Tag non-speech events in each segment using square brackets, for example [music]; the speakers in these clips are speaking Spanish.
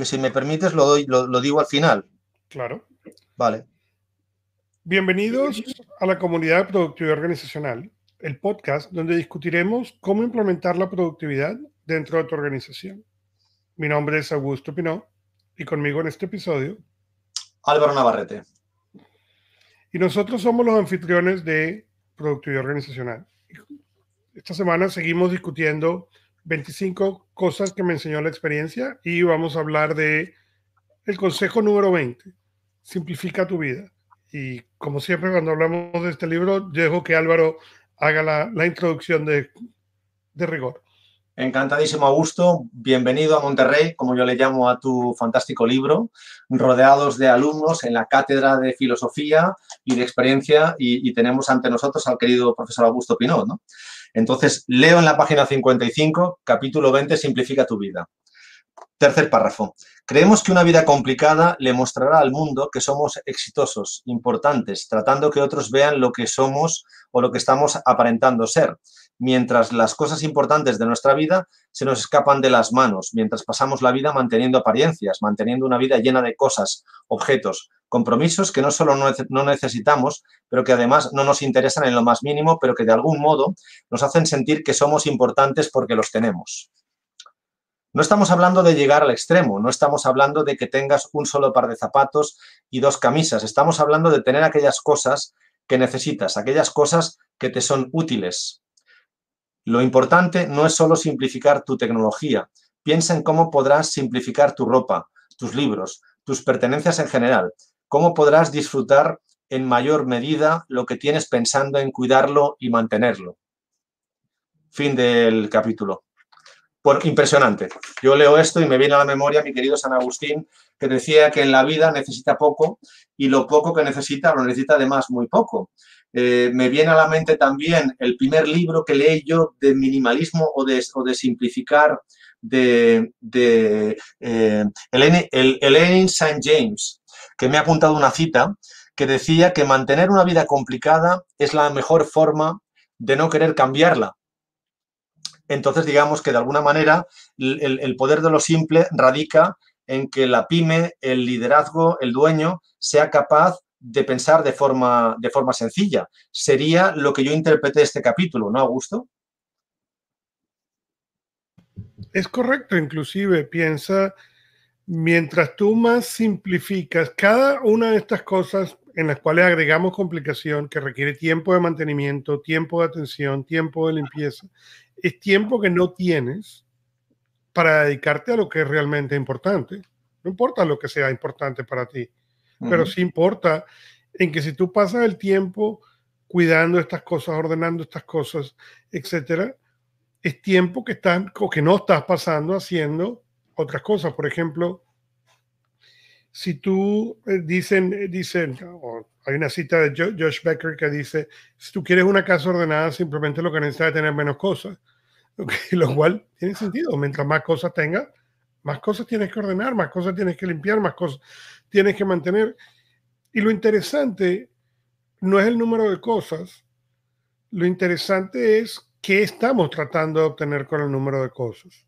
que si me permites lo, doy, lo, lo digo al final. Claro. Vale. Bienvenidos a la comunidad de productividad organizacional, el podcast donde discutiremos cómo implementar la productividad dentro de tu organización. Mi nombre es Augusto Pinó y conmigo en este episodio, Álvaro Navarrete. Y nosotros somos los anfitriones de productividad organizacional. Esta semana seguimos discutiendo 25 cosas que me enseñó la experiencia y vamos a hablar de el consejo número 20, simplifica tu vida. Y como siempre cuando hablamos de este libro, dejo que Álvaro haga la, la introducción de, de rigor. Encantadísimo, Augusto. Bienvenido a Monterrey, como yo le llamo a tu fantástico libro, rodeados de alumnos en la cátedra de filosofía y de experiencia, y, tenemos ante nosotros al querido profesor Augusto Pinot. ¿no? Entonces, leo en la página 55, capítulo 20, Simplifica tu vida. Tercer párrafo. Creemos que una vida complicada le mostrará al mundo que somos exitosos, importantes, tratando que otros vean lo que somos o lo que estamos aparentando ser, mientras las cosas importantes de nuestra vida se nos escapan de las manos, mientras pasamos la vida manteniendo apariencias, manteniendo una vida llena de cosas, objetos, compromisos que no solo no necesitamos, pero que además no nos interesan en lo más mínimo, pero que de algún modo nos hacen sentir que somos importantes porque los tenemos. No estamos hablando de llegar al extremo, no estamos hablando de que tengas un solo par de zapatos y dos camisas, estamos hablando de tener aquellas cosas que necesitas, aquellas cosas que te son útiles. Lo importante no es solo simplificar tu tecnología, piensa en cómo podrás simplificar tu ropa, tus libros, tus pertenencias en general, cómo podrás disfrutar en mayor medida lo que tienes pensando en cuidarlo y mantenerlo. Fin del capítulo. Bueno, impresionante. Yo leo esto y me viene a la memoria mi querido San Agustín, que decía que en la vida necesita poco y lo poco que necesita lo necesita además muy poco. Eh, me viene a la mente también el primer libro que leí yo de minimalismo o de, o de simplificar de, de eh, St. James, que me ha apuntado una cita que decía que mantener una vida complicada es la mejor forma de no querer cambiarla entonces, digamos que de alguna manera el, poder de lo simple radica en que la pyme, el liderazgo, el dueño, sea capaz de pensar de forma, de forma sencilla. Sería lo que yo interpreté este capítulo, ¿no, Augusto? Es correcto, inclusive piensa, mientras tú más simplificas cada una de estas cosas en las cuales agregamos complicación que requiere tiempo de mantenimiento, tiempo de atención, tiempo de limpieza, es tiempo que no tienes para dedicarte a lo que es realmente importante. No importa lo que sea importante para ti, pero sí importa en que si tú pasas el tiempo cuidando estas cosas, ordenando estas cosas, etcétera, es tiempo que están que no estás pasando haciendo otras cosas. Por ejemplo, si tú eh, dicen, eh, dicen, hay una cita de Josh Becker que dice, si tú quieres una casa ordenada, simplemente lo que necesitas es tener menos cosas. [laughs] Lo cual tiene sentido. Mientras más cosas tengas, más cosas tienes que ordenar, más cosas tienes que limpiar, más cosas tienes que mantener. Y lo interesante no es el número de cosas, lo interesante es qué estamos tratando de obtener con el número de cosas.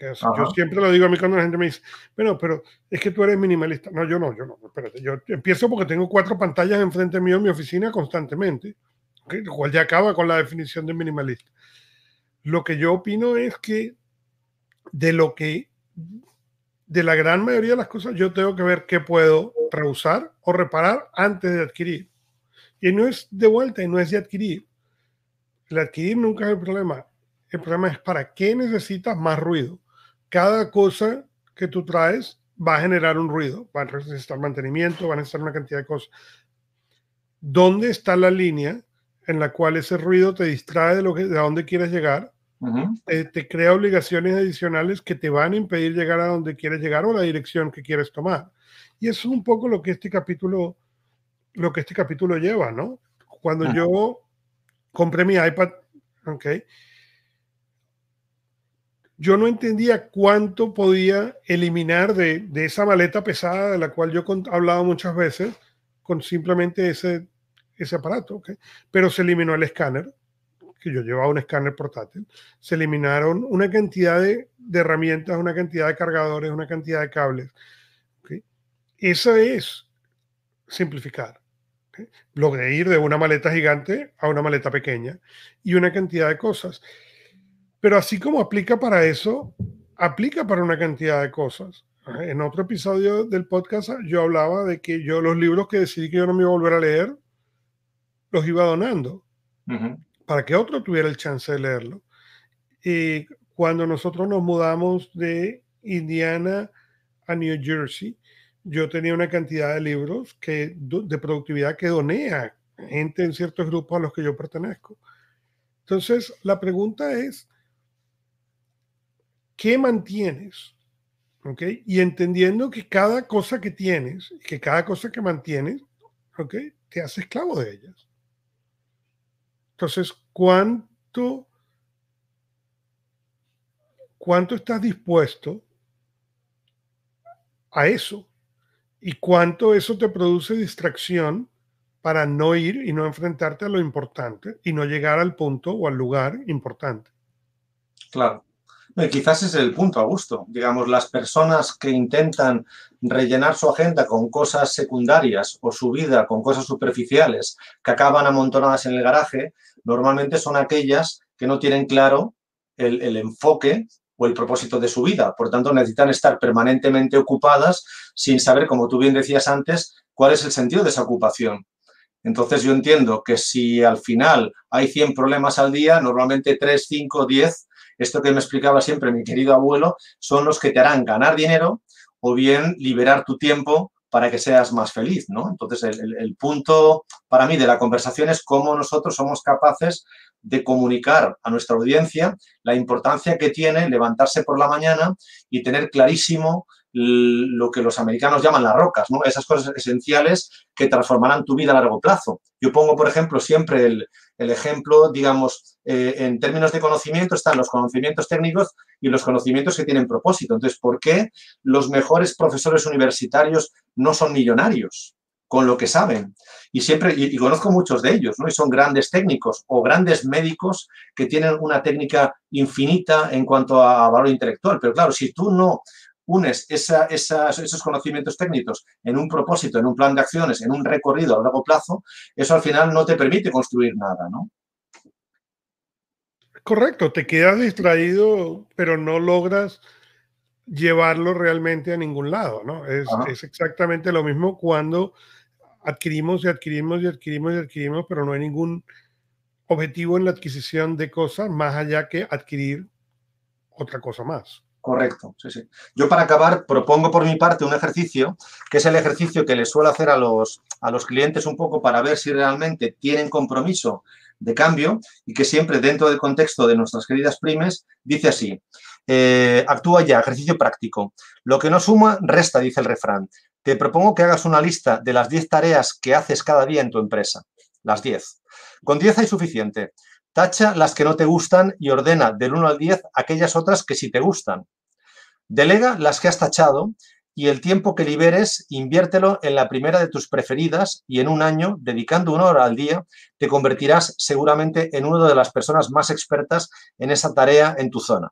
Yo siempre lo digo a mí cuando la gente me dice, bueno, pero es que tú eres minimalista. No, yo no, yo no, espérate, yo empiezo porque tengo cuatro pantallas enfrente mío en mi oficina constantemente, lo cual ya acaba con la definición de minimalista. Lo que yo opino es que de lo que, de la gran mayoría de las cosas, yo tengo que ver qué puedo reusar o reparar antes de adquirir. Y no es de vuelta y no es de adquirir. El adquirir nunca es el problema. El problema es para qué necesitas más ruido. Cada cosa que tú traes va a generar un ruido, va a necesitar mantenimiento, va a necesitar una cantidad de cosas. ¿Dónde está la línea en la cual ese ruido te distrae de, lo que, de a dónde quieres llegar, te, te, crea obligaciones adicionales que te van a impedir llegar a donde quieres llegar o la dirección que quieres tomar. Y eso es un poco lo que este capítulo, lo que este capítulo lleva, ¿no? Cuando yo compré mi iPad, ok, yo no entendía cuánto podía eliminar de, de, esa maleta pesada de la cual yo he hablado muchas veces con simplemente ese ese aparato, ¿okay? pero se eliminó el escáner, que yo llevaba un escáner portátil, se eliminaron una cantidad de, de herramientas, una cantidad de cargadores, una cantidad de cables. Eso es simplificar. De ir de una maleta gigante a una maleta pequeña y una cantidad de cosas. Pero así como aplica para eso, aplica para una cantidad de cosas. En otro episodio del podcast yo hablaba de que yo los libros que decidí que yo no me iba a volver a leer, los iba donando para que otro tuviera el chance de leerlo. Y cuando nosotros nos mudamos de Indiana a New Jersey, yo tenía una cantidad de libros que, de productividad que doné a gente en ciertos grupos a los que yo pertenezco. Entonces, la pregunta es, ¿qué mantienes? ¿Ok? Y entendiendo que cada cosa que tienes, que cada cosa que mantienes, ¿ok? Te hace esclavo de ellas. Entonces, ¿cuánto, cuánto estás dispuesto a eso? ¿Y cuánto eso te produce distracción para no ir y no enfrentarte a lo importante y no llegar al punto o al lugar importante? Claro. Quizás es el punto, Augusto. Digamos, las personas que intentan rellenar su agenda con cosas secundarias o su vida con cosas superficiales que acaban amontonadas en el garaje, normalmente son aquellas que no tienen claro el, el enfoque o el propósito de su vida. Por tanto, necesitan estar permanentemente ocupadas sin saber, como tú bien decías antes, cuál es el sentido de esa ocupación. Entonces, yo entiendo que si al final hay 100 problemas al día, normalmente 3, 5, 10, esto que me explicaba siempre mi querido abuelo, son los que te harán ganar dinero o bien liberar tu tiempo para que seas más feliz, ¿no? Entonces, el, el, punto para mí de la conversación es cómo nosotros somos capaces de comunicar a nuestra audiencia la importancia que tiene levantarse por la mañana y tener clarísimo lo que los americanos llaman las rocas, ¿no? Esas cosas esenciales que transformarán tu vida a largo plazo. Yo pongo, por ejemplo, siempre el, ejemplo, digamos, eh, en términos de conocimiento están los conocimientos técnicos y los conocimientos que tienen propósito. Entonces, ¿por qué los mejores profesores universitarios no son millonarios? con lo que saben. Y siempre, y, conozco muchos de ellos, ¿no? Y son grandes técnicos o grandes médicos que tienen una técnica infinita en cuanto a valor intelectual. Pero claro, si tú no unes esos conocimientos técnicos en un propósito, en un plan de acciones, en un recorrido a largo plazo, eso al final no te permite construir nada, ¿no? Correcto, te quedas distraído, pero no logras llevarlo realmente a ningún lado, ¿no? Es, es exactamente lo mismo cuando adquirimos y adquirimos y adquirimos y adquirimos, pero no hay ningún objetivo en la adquisición de cosas más allá que adquirir otra cosa más. Correcto, sí, sí. Yo para acabar propongo por mi parte un ejercicio, que es el ejercicio que les suelo hacer a los, a los clientes un poco para ver si realmente tienen compromiso de cambio y que siempre dentro del contexto de nuestras queridas primes dice así, eh, actúa ya, ejercicio práctico. Lo que no suma, resta, dice el refrán. Te propongo que hagas una lista de las 10 tareas que haces cada día en tu empresa. Las 10. Con 10 hay suficiente. Tacha las que no te gustan y ordena del 1 al 10 aquellas otras que sí te gustan. Delega las que has tachado y el tiempo que liberes, inviértelo en la primera de tus preferidas y en un año, dedicando una hora al día, te convertirás seguramente en una de las personas más expertas en esa tarea en tu zona.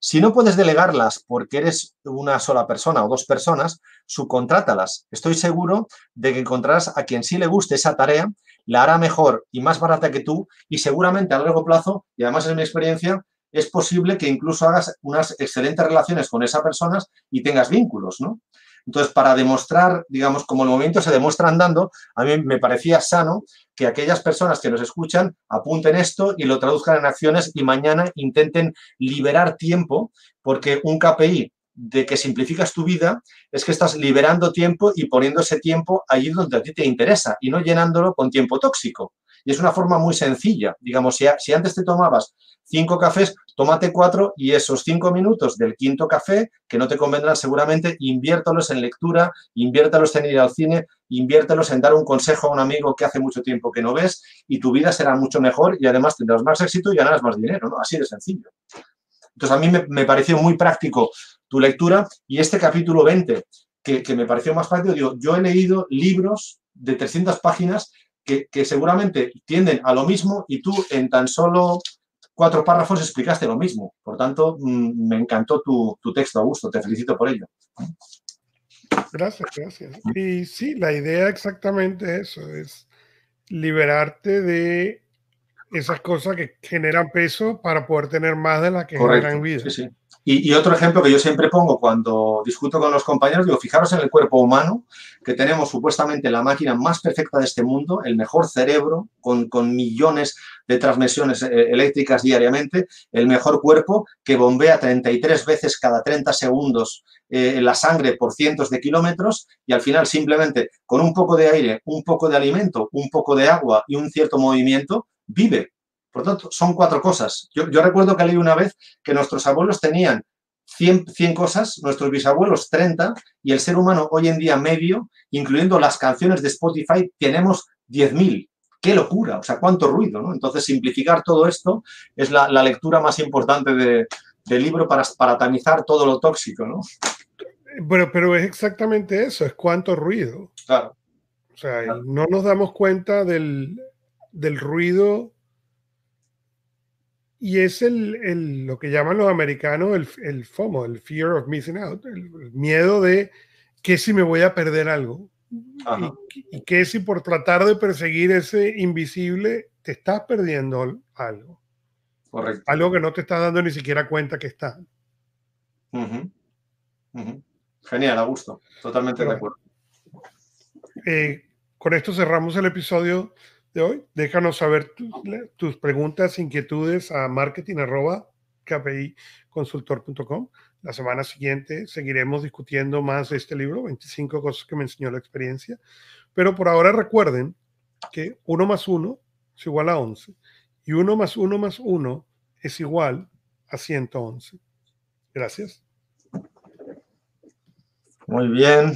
Si no puedes delegarlas porque eres una sola persona o dos personas, subcontrátalas. Estoy seguro de que encontrarás a quien sí le guste esa tarea, la hará mejor y más barata que tú y seguramente a largo plazo, y además es mi experiencia, es posible que incluso hagas unas excelentes relaciones con esas personas y tengas vínculos, ¿no? Entonces, para demostrar, digamos, como el movimiento se demuestra andando, a mí me parecía sano que aquellas personas que nos escuchan apunten esto y lo traduzcan en acciones y mañana intenten liberar tiempo, porque un KPI de que simplificas tu vida es que estás liberando tiempo y poniendo ese tiempo allí donde a ti te interesa y no llenándolo con tiempo tóxico. Y es una forma muy sencilla. Digamos, si, antes te tomabas cinco cafés, tómate cuatro y esos cinco minutos del quinto café, que no te convendrán seguramente, inviértalos en lectura, inviértalos en ir al cine, inviértalos en dar un consejo a un amigo que hace mucho tiempo que no ves y tu vida será mucho mejor y además tendrás más éxito y ganarás más dinero, ¿no? Así de sencillo. Entonces, a mí me, pareció muy práctico tu lectura y este capítulo 20, que, que me pareció más práctico, digo, yo he leído libros de 300 páginas que, que, seguramente tienden a lo mismo y tú en tan solo cuatro párrafos explicaste lo mismo. Por tanto, mm, me encantó tu, tu texto, Augusto. Te felicito por ello. Gracias, gracias. Y sí, la idea exactamente eso, es liberarte de esas cosas que generan peso para poder tener más de las que generan vida. Sí, sí. Y, otro ejemplo que yo siempre pongo cuando discuto con los compañeros, digo, fijaros en el cuerpo humano, que tenemos supuestamente la máquina más perfecta de este mundo, el mejor cerebro, con, con millones de transmisiones eh, eléctricas diariamente, el mejor cuerpo que bombea 33 veces cada 30 segundos eh, la sangre por cientos de kilómetros y al final simplemente con un poco de aire, un poco de alimento, un poco de agua y un cierto movimiento, vive. Por tanto, son cuatro cosas. Yo, recuerdo que leí una vez que nuestros abuelos tenían 100, 100, cosas, nuestros bisabuelos 30 y el ser humano hoy en día medio, incluyendo las canciones de Spotify, tenemos 10.000. ¡Qué locura! O sea, cuánto ruido, ¿no? Entonces, simplificar todo esto es la, lectura más importante del libro para, para tamizar todo lo tóxico, ¿no? Bueno, pero es exactamente eso, es cuánto ruido. Claro. O sea, no nos damos cuenta del, del ruido y es el, lo que llaman los americanos el, el, FOMO, el fear of missing out, el, miedo de que si me voy a perder algo. Y, que si por tratar de perseguir ese invisible te estás perdiendo algo. Correcto. Algo que no te estás dando ni siquiera cuenta que está. Genial, Augusto. Totalmente de acuerdo. Eh, con esto cerramos el episodio de hoy. Déjanos saber tus preguntas, inquietudes a marketing.kpiconsultor.com. La semana siguiente seguiremos discutiendo más de este libro, 25 cosas que me enseñó la experiencia. Pero por ahora recuerden que 1 más 1 es igual a 11 y 1 más 1 más 1 es igual a 111. Gracias. Muy bien.